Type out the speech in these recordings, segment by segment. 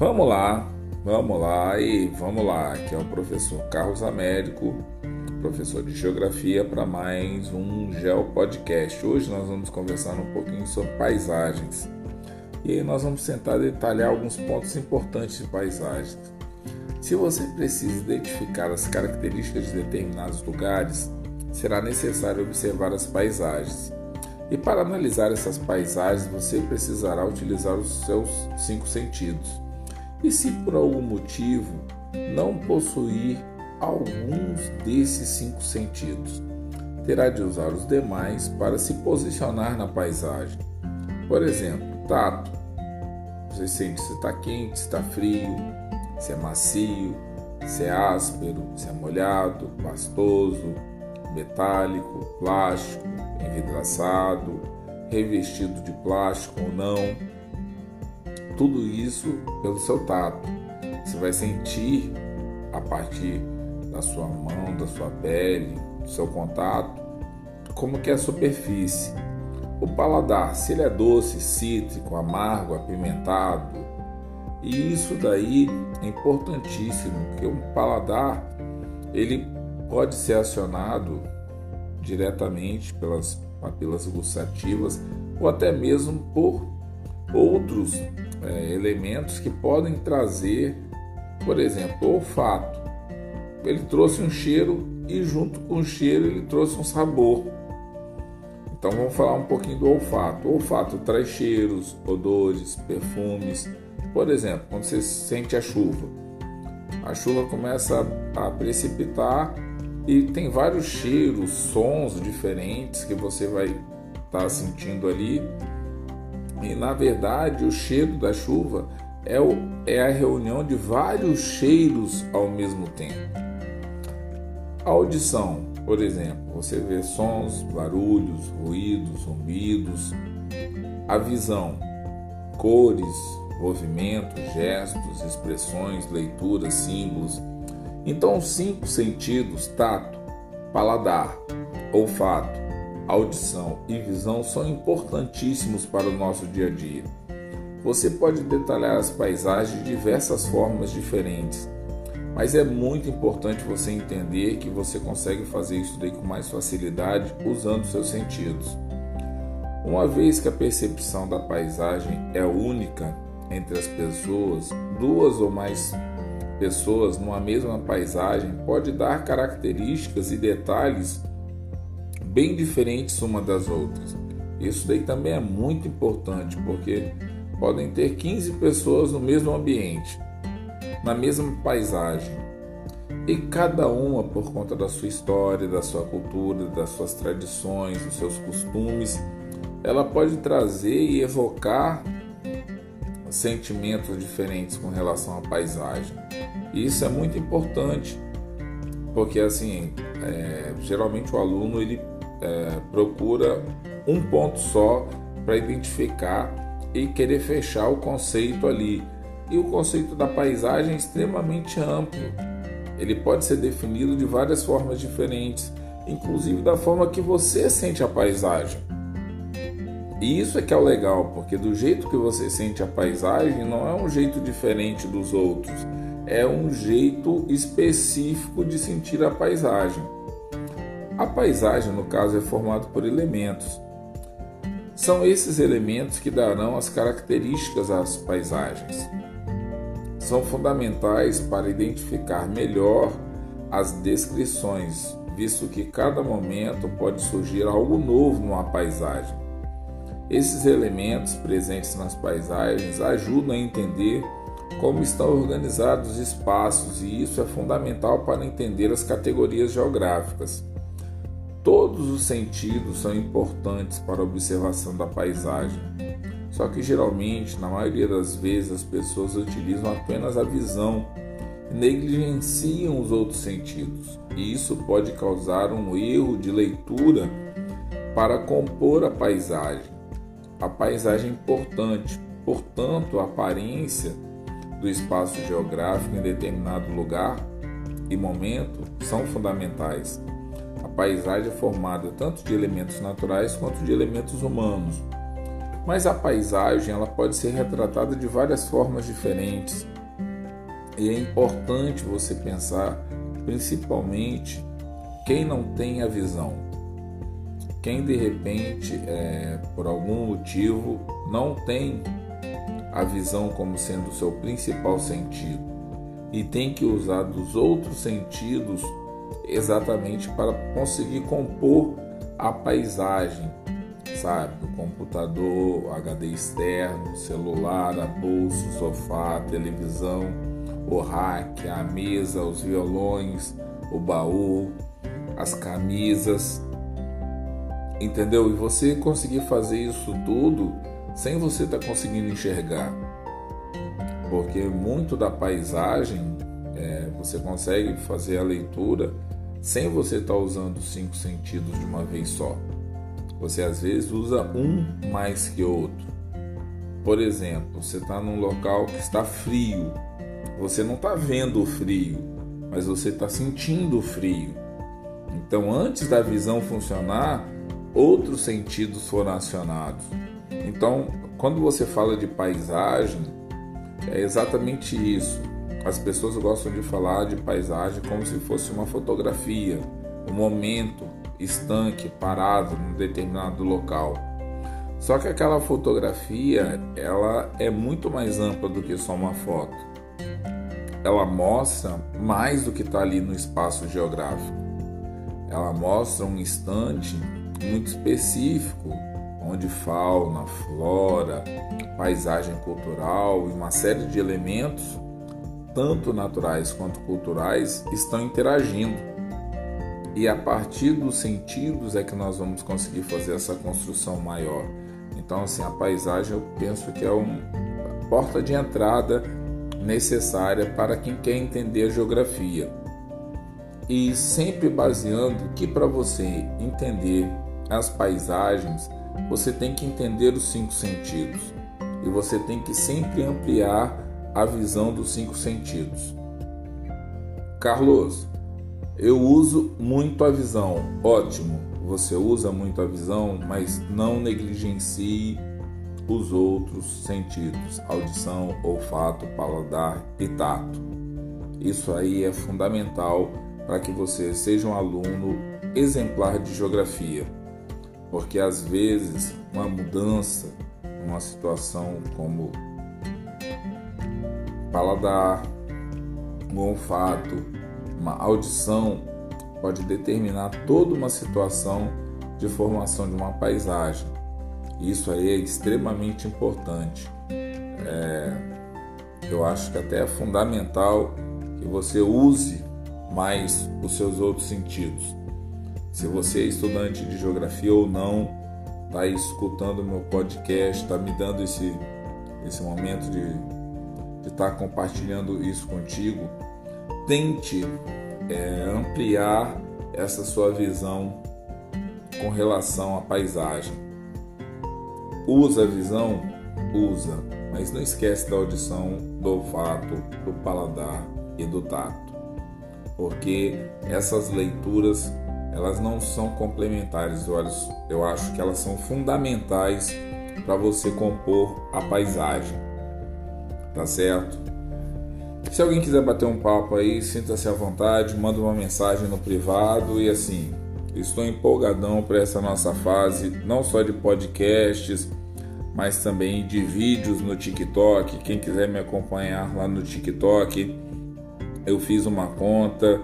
Vamos lá, vamos lá e vamos lá. Aqui é o professor Carlos Américo, professor de Geografia, para mais um Geo Podcast. Hoje nós vamos conversar um pouquinho sobre paisagens. E aí nós vamos tentar detalhar alguns pontos importantes de paisagens. Se você precisa identificar as características de determinados lugares, será necessário observar as paisagens. E para analisar essas paisagens, você precisará utilizar os seus cinco sentidos. E se por algum motivo não possuir alguns desses cinco sentidos, terá de usar os demais para se posicionar na paisagem. Por exemplo, tato. Você sente se está quente, se está frio, se é macio, se é áspero, se é molhado, pastoso, metálico, plástico, envidraçado, revestido de plástico ou não. Tudo isso pelo seu tato. Você vai sentir a partir da sua mão, da sua pele, do seu contato, como que é a superfície. O paladar, se ele é doce, cítrico, amargo, apimentado, e isso daí é importantíssimo, porque o paladar ele pode ser acionado diretamente pelas papilas gustativas ou até mesmo por outros é, elementos que podem trazer, por exemplo, o olfato. Ele trouxe um cheiro e junto com o cheiro ele trouxe um sabor. Então vamos falar um pouquinho do olfato. O olfato traz cheiros, odores, perfumes. Por exemplo, quando você sente a chuva, a chuva começa a precipitar e tem vários cheiros, sons diferentes que você vai estar tá sentindo ali. E na verdade, o cheiro da chuva é, o, é a reunião de vários cheiros ao mesmo tempo. A audição, por exemplo, você vê sons, barulhos, ruídos, zumbidos. A visão, cores, movimentos, gestos, expressões, leituras, símbolos então, os cinco sentidos, tato, paladar, olfato, audição e visão, são importantíssimos para o nosso dia a dia. Você pode detalhar as paisagens de diversas formas diferentes, mas é muito importante você entender que você consegue fazer isso daí com mais facilidade usando seus sentidos. Uma vez que a percepção da paisagem é única entre as pessoas, duas ou mais pessoas numa mesma paisagem pode dar características e detalhes bem diferentes uma das outras. Isso daí também é muito importante, porque podem ter 15 pessoas no mesmo ambiente, na mesma paisagem, e cada uma, por conta da sua história, da sua cultura, das suas tradições, dos seus costumes, ela pode trazer e evocar sentimentos diferentes com relação à paisagem. E isso é muito importante, porque assim, é, geralmente o aluno ele é, procura um ponto só para identificar e querer fechar o conceito ali. E o conceito da paisagem é extremamente amplo. Ele pode ser definido de várias formas diferentes, inclusive da forma que você sente a paisagem. E isso é que é o legal, porque do jeito que você sente a paisagem não é um jeito diferente dos outros, é um jeito específico de sentir a paisagem. A paisagem, no caso, é formada por elementos. São esses elementos que darão as características às paisagens. São fundamentais para identificar melhor as descrições, visto que cada momento pode surgir algo novo numa paisagem. Esses elementos presentes nas paisagens ajudam a entender como estão organizados os espaços e isso é fundamental para entender as categorias geográficas. Todos os sentidos são importantes para a observação da paisagem, só que geralmente, na maioria das vezes, as pessoas utilizam apenas a visão e negligenciam os outros sentidos, e isso pode causar um erro de leitura para compor a paisagem. A paisagem é importante, portanto, a aparência do espaço geográfico em determinado lugar e momento são fundamentais. Paisagem é formada tanto de elementos naturais quanto de elementos humanos. Mas a paisagem ela pode ser retratada de várias formas diferentes. E é importante você pensar, principalmente, quem não tem a visão. Quem de repente, é, por algum motivo, não tem a visão como sendo o seu principal sentido e tem que usar dos outros sentidos exatamente para conseguir compor a paisagem, sabe? O computador, HD externo, celular, a bolsa, o sofá, a televisão, o rack, a mesa, os violões, o baú, as camisas, entendeu? E você conseguir fazer isso tudo sem você estar tá conseguindo enxergar, porque muito da paisagem você consegue fazer a leitura sem você estar tá usando os cinco sentidos de uma vez só. Você às vezes usa um mais que outro. Por exemplo, você está num local que está frio, você não está vendo o frio, mas você está sentindo o frio. Então, antes da visão funcionar, outros sentidos foram acionados. Então, quando você fala de paisagem, é exatamente isso. As pessoas gostam de falar de paisagem como se fosse uma fotografia, um momento estanque, parado num determinado local. Só que aquela fotografia, ela é muito mais ampla do que só uma foto. Ela mostra mais do que está ali no espaço geográfico. Ela mostra um instante muito específico, onde fauna, flora, paisagem cultural e uma série de elementos, tanto naturais quanto culturais, estão interagindo. E a partir dos sentidos é que nós vamos conseguir fazer essa construção maior. Então, assim, a paisagem eu penso que é uma porta de entrada necessária para quem quer entender a geografia. E sempre baseando que para você entender as paisagens, você tem que entender os cinco sentidos e você tem que sempre ampliar a visão dos cinco sentidos. Carlos, eu uso muito a visão. Ótimo, você usa muito a visão, mas não negligencie os outros sentidos: audição, olfato, paladar e tato. Isso aí é fundamental para que você seja um aluno exemplar de geografia porque às vezes uma mudança, uma situação como paladar, um olfato, uma audição pode determinar toda uma situação de formação de uma paisagem. Isso aí é extremamente importante. É, eu acho que até é fundamental que você use mais os seus outros sentidos se você é estudante de geografia ou não, está escutando meu podcast, está me dando esse, esse momento de estar tá compartilhando isso contigo, tente é, ampliar essa sua visão com relação à paisagem. Usa a visão? Usa, mas não esquece da audição, do olfato, do paladar e do tato, porque essas leituras elas não são complementares, eu acho que elas são fundamentais para você compor a paisagem. Tá certo? Se alguém quiser bater um papo aí, sinta-se à vontade, manda uma mensagem no privado e assim, estou empolgadão para essa nossa fase, não só de podcasts, mas também de vídeos no TikTok. Quem quiser me acompanhar lá no TikTok, eu fiz uma conta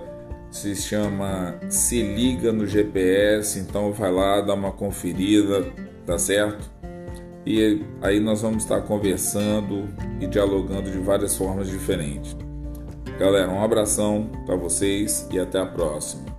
se chama Se Liga no GPS, então vai lá, dá uma conferida, tá certo? E aí nós vamos estar conversando e dialogando de várias formas diferentes. Galera, um abração para vocês e até a próxima.